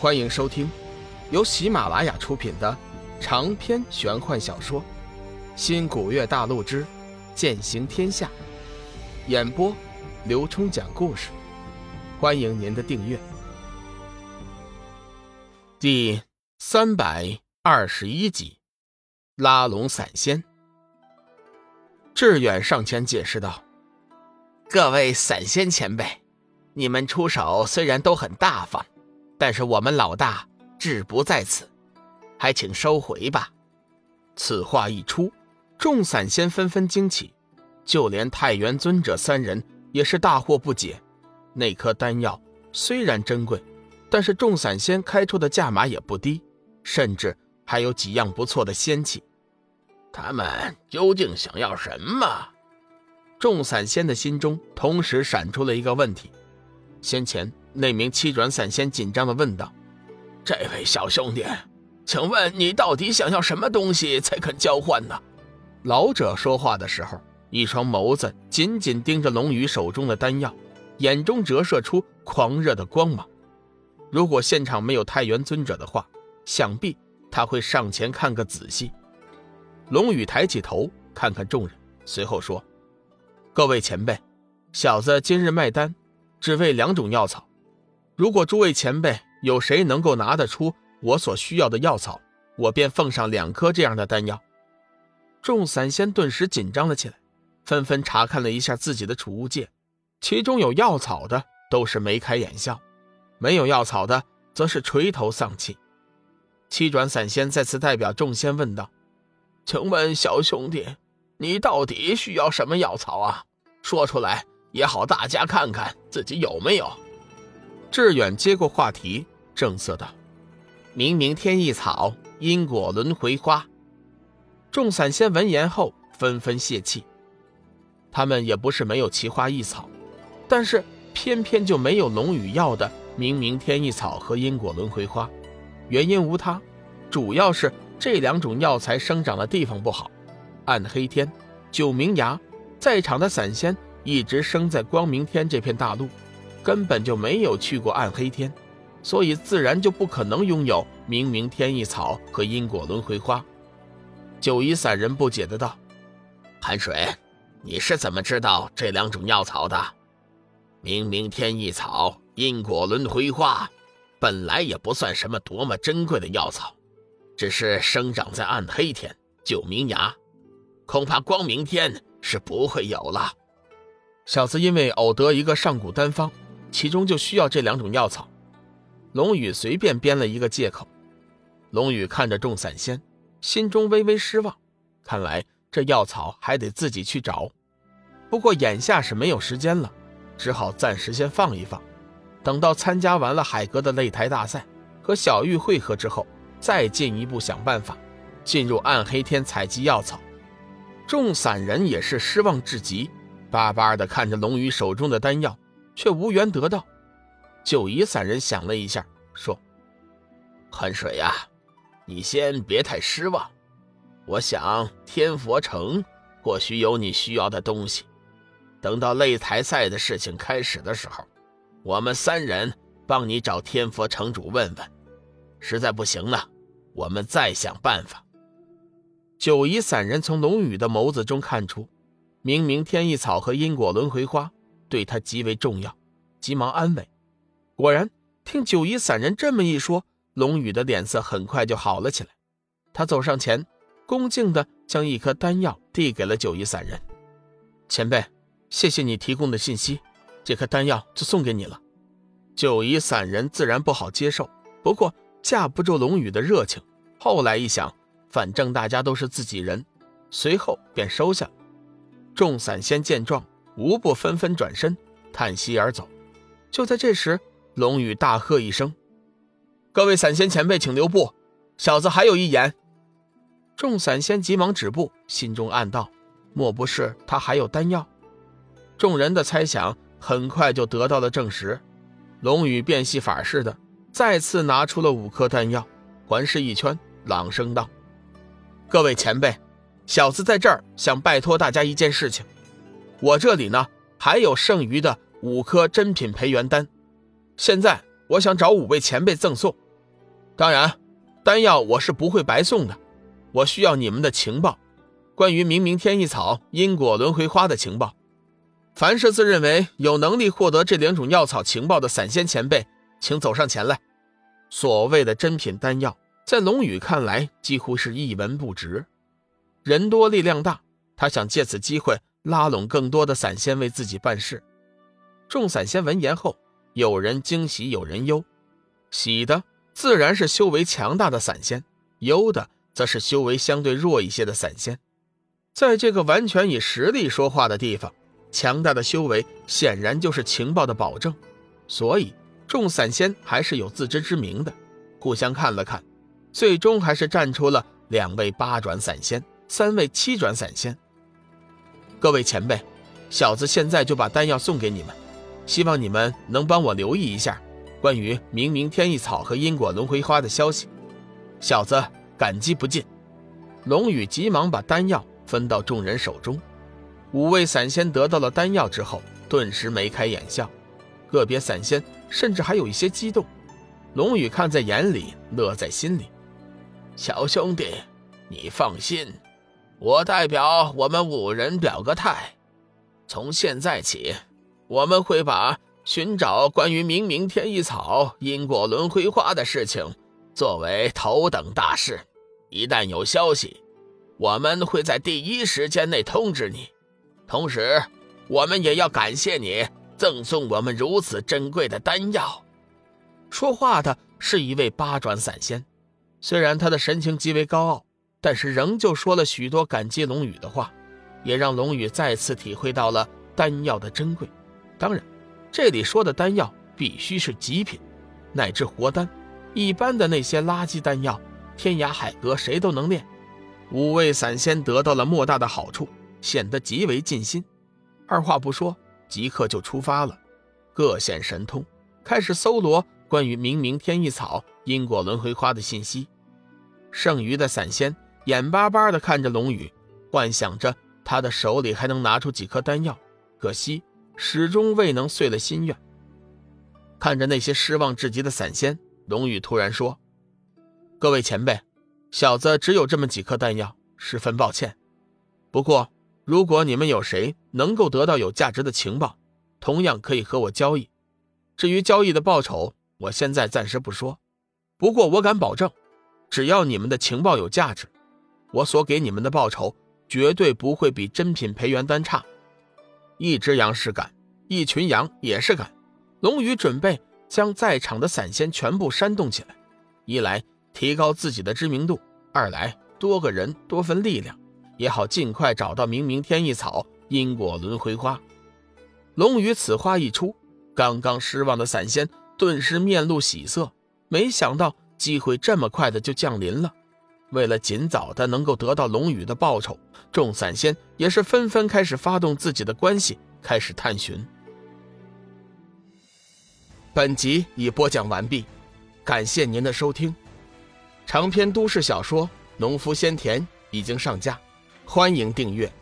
欢迎收听由喜马拉雅出品的长篇玄幻小说《新古月大陆之剑行天下》，演播刘冲讲故事。欢迎您的订阅。第三百二十一集，拉拢散仙。志远上前解释道：“各位散仙前辈，你们出手虽然都很大方。”但是我们老大志不在此，还请收回吧。此话一出，众散仙纷纷惊奇，就连太元尊者三人也是大惑不解。那颗丹药虽然珍贵，但是众散仙开出的价码也不低，甚至还有几样不错的仙器。他们究竟想要什么？众散仙的心中同时闪出了一个问题：先前。那名七转散仙紧张地问道：“这位小兄弟，请问你到底想要什么东西才肯交换呢？”老者说话的时候，一双眸子紧紧盯着龙宇手中的丹药，眼中折射出狂热的光芒。如果现场没有太元尊者的话，想必他会上前看个仔细。龙宇抬起头看看众人，随后说：“各位前辈，小子今日卖丹，只为两种药草。”如果诸位前辈有谁能够拿得出我所需要的药草，我便奉上两颗这样的丹药。众散仙顿时紧张了起来，纷纷查看了一下自己的储物戒，其中有药草的都是眉开眼笑，没有药草的则是垂头丧气。七转散仙再次代表众仙问道：“请问小兄弟，你到底需要什么药草啊？说出来也好，大家看看自己有没有。”志远接过话题，正色道：“明明天意草，因果轮回花。”众散仙闻言后纷纷泄气。他们也不是没有奇花异草，但是偏偏就没有龙宇要的明明天意草和因果轮回花。原因无他，主要是这两种药材生长的地方不好。暗黑天、九明崖，在场的散仙一直生在光明天这片大陆。根本就没有去过暗黑天，所以自然就不可能拥有明明天意草和因果轮回花。九夷散人不解的道：“寒水，你是怎么知道这两种药草的？明明天意草、因果轮回花，本来也不算什么多么珍贵的药草，只是生长在暗黑天、九明崖，恐怕光明天是不会有了。小子因为偶得一个上古丹方。”其中就需要这两种药草，龙宇随便编了一个借口。龙宇看着众散仙，心中微微失望，看来这药草还得自己去找。不过眼下是没有时间了，只好暂时先放一放，等到参加完了海格的擂台大赛和小玉会合之后，再进一步想办法进入暗黑天采集药草。众散人也是失望至极，巴巴的看着龙宇手中的丹药。却无缘得到。九夷散人想了一下，说：“寒水呀，你先别太失望。我想天佛城或许有你需要的东西。等到擂台赛的事情开始的时候，我们三人帮你找天佛城主问问。实在不行呢，我们再想办法。”九夷散人从龙宇的眸子中看出，明明天意草和因果轮回花。对他极为重要，急忙安慰。果然，听九夷散人这么一说，龙宇的脸色很快就好了起来。他走上前，恭敬地将一颗丹药递给了九夷散人。前辈，谢谢你提供的信息，这颗丹药就送给你了。九夷散人自然不好接受，不过架不住龙宇的热情。后来一想，反正大家都是自己人，随后便收下了。众散仙见状。无不纷纷转身，叹息而走。就在这时，龙宇大喝一声：“各位散仙前辈，请留步！小子还有一言。”众散仙急忙止步，心中暗道：“莫不是他还有丹药？”众人的猜想很快就得到了证实。龙宇变戏法似的，再次拿出了五颗丹药，环视一圈，朗声道：“各位前辈，小子在这儿想拜托大家一件事情。”我这里呢还有剩余的五颗珍品培元丹，现在我想找五位前辈赠送，当然，丹药我是不会白送的，我需要你们的情报，关于明明天意草、因果轮回花的情报。凡是自认为有能力获得这两种药草情报的散仙前辈，请走上前来。所谓的珍品丹药，在龙宇看来几乎是一文不值。人多力量大，他想借此机会拉拢更多的散仙为自己办事。众散仙闻言后，有人惊喜，有人忧。喜的自然是修为强大的散仙，忧的则是修为相对弱一些的散仙。在这个完全以实力说话的地方。强大的修为显然就是情报的保证，所以众散仙还是有自知之明的，互相看了看，最终还是站出了两位八转散仙，三位七转散仙。各位前辈，小子现在就把丹药送给你们，希望你们能帮我留意一下关于明明天意草和因果轮回花的消息。小子感激不尽。龙宇急忙把丹药分到众人手中。五位散仙得到了丹药之后，顿时眉开眼笑，个别散仙甚至还有一些激动。龙宇看在眼里，乐在心里。小兄弟，你放心，我代表我们五人表个态：从现在起，我们会把寻找关于明明天意草、因果轮回花的事情作为头等大事。一旦有消息，我们会在第一时间内通知你。同时，我们也要感谢你赠送我们如此珍贵的丹药。说话的是一位八转散仙，虽然他的神情极为高傲，但是仍旧说了许多感激龙宇的话，也让龙宇再次体会到了丹药的珍贵。当然，这里说的丹药必须是极品，乃至活丹，一般的那些垃圾丹药，天涯海阁谁都能炼。五位散仙得到了莫大的好处。显得极为尽心，二话不说，即刻就出发了，各显神通，开始搜罗关于明明天意草、因果轮回花的信息。剩余的散仙眼巴巴地看着龙宇，幻想着他的手里还能拿出几颗丹药，可惜始终未能遂了心愿。看着那些失望至极的散仙，龙宇突然说：“各位前辈，小子只有这么几颗丹药，十分抱歉。不过。”如果你们有谁能够得到有价值的情报，同样可以和我交易。至于交易的报酬，我现在暂时不说。不过我敢保证，只要你们的情报有价值，我所给你们的报酬绝对不会比珍品培元丹差。一只羊是敢，一群羊也是敢。龙宇准备将在场的散仙全部煽动起来，一来提高自己的知名度，二来多个人多份力量。也好尽快找到明明天意草、因果轮回花。龙宇此话一出，刚刚失望的散仙顿时面露喜色，没想到机会这么快的就降临了。为了尽早的能够得到龙宇的报酬，众散仙也是纷纷开始发动自己的关系，开始探寻。本集已播讲完毕，感谢您的收听。长篇都市小说《农夫先田》已经上架。欢迎订阅。